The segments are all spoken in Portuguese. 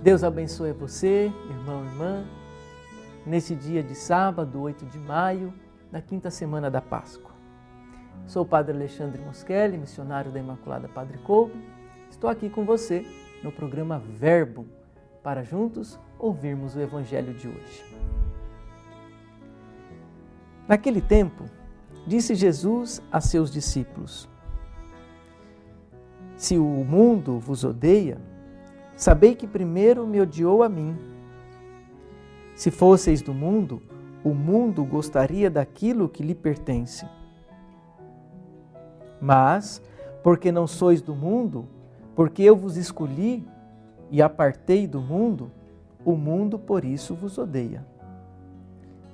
Deus abençoe você, irmão irmã, nesse dia de sábado, 8 de maio, da quinta semana da Páscoa. Sou o Padre Alexandre Moschelli, missionário da Imaculada Padre Couto. Estou aqui com você no programa Verbo, para juntos ouvirmos o Evangelho de hoje. Naquele tempo, disse Jesus a seus discípulos: Se o mundo vos odeia, sabei que primeiro me odiou a mim. Se fosseis do mundo, o mundo gostaria daquilo que lhe pertence. Mas, porque não sois do mundo, porque eu vos escolhi e apartei do mundo, o mundo por isso vos odeia.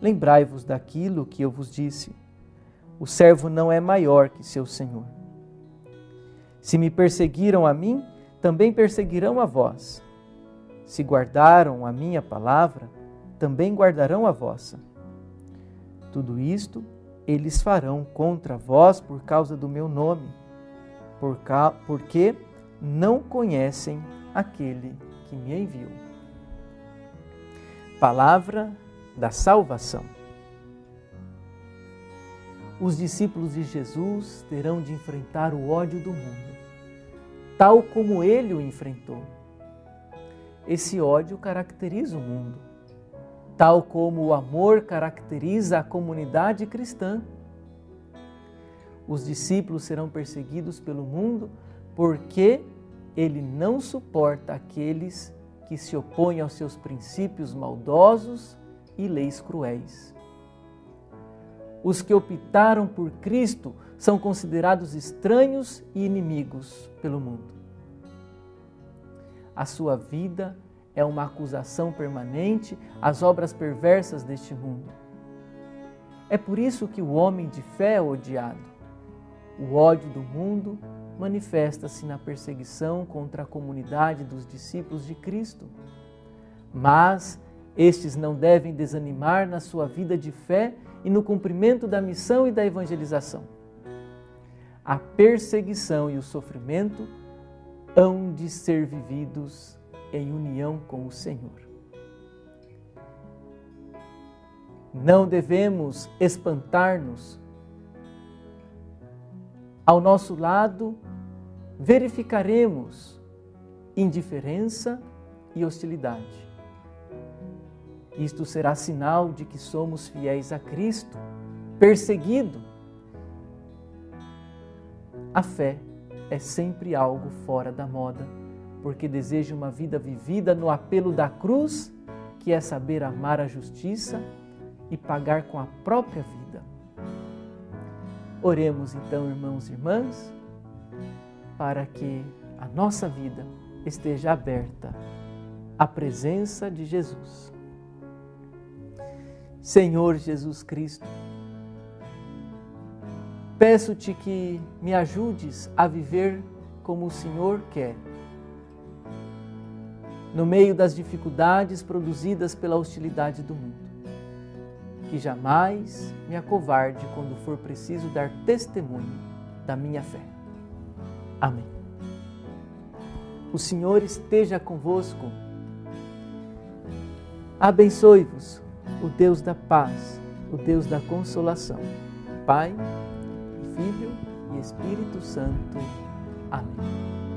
Lembrai-vos daquilo que eu vos disse: o servo não é maior que seu senhor. Se me perseguiram a mim, também perseguirão a vós. Se guardaram a minha palavra, também guardarão a vossa. Tudo isto eles farão contra vós por causa do meu nome, porque não conhecem aquele que me enviou. Palavra da salvação. Os discípulos de Jesus terão de enfrentar o ódio do mundo, tal como ele o enfrentou. Esse ódio caracteriza o mundo, tal como o amor caracteriza a comunidade cristã. Os discípulos serão perseguidos pelo mundo porque ele não suporta aqueles que se opõem aos seus princípios maldosos e leis cruéis. Os que optaram por Cristo são considerados estranhos e inimigos pelo mundo. A sua vida é uma acusação permanente às obras perversas deste mundo. É por isso que o homem de fé é odiado. O ódio do mundo manifesta-se na perseguição contra a comunidade dos discípulos de Cristo. Mas estes não devem desanimar na sua vida de fé e no cumprimento da missão e da evangelização. A perseguição e o sofrimento hão de ser vividos em união com o Senhor. Não devemos espantar-nos ao nosso lado, verificaremos indiferença e hostilidade. Isto será sinal de que somos fiéis a Cristo, perseguido. A fé é sempre algo fora da moda, porque deseja uma vida vivida no apelo da cruz, que é saber amar a justiça e pagar com a própria vida. Oremos então, irmãos e irmãs, para que a nossa vida esteja aberta à presença de Jesus. Senhor Jesus Cristo, peço-te que me ajudes a viver como o Senhor quer. No meio das dificuldades produzidas pela hostilidade do mundo que jamais me acovarde quando for preciso dar testemunho da minha fé. Amém. O Senhor esteja convosco. Abençoe-vos o Deus da paz, o Deus da consolação. Pai, Filho e Espírito Santo. Amém.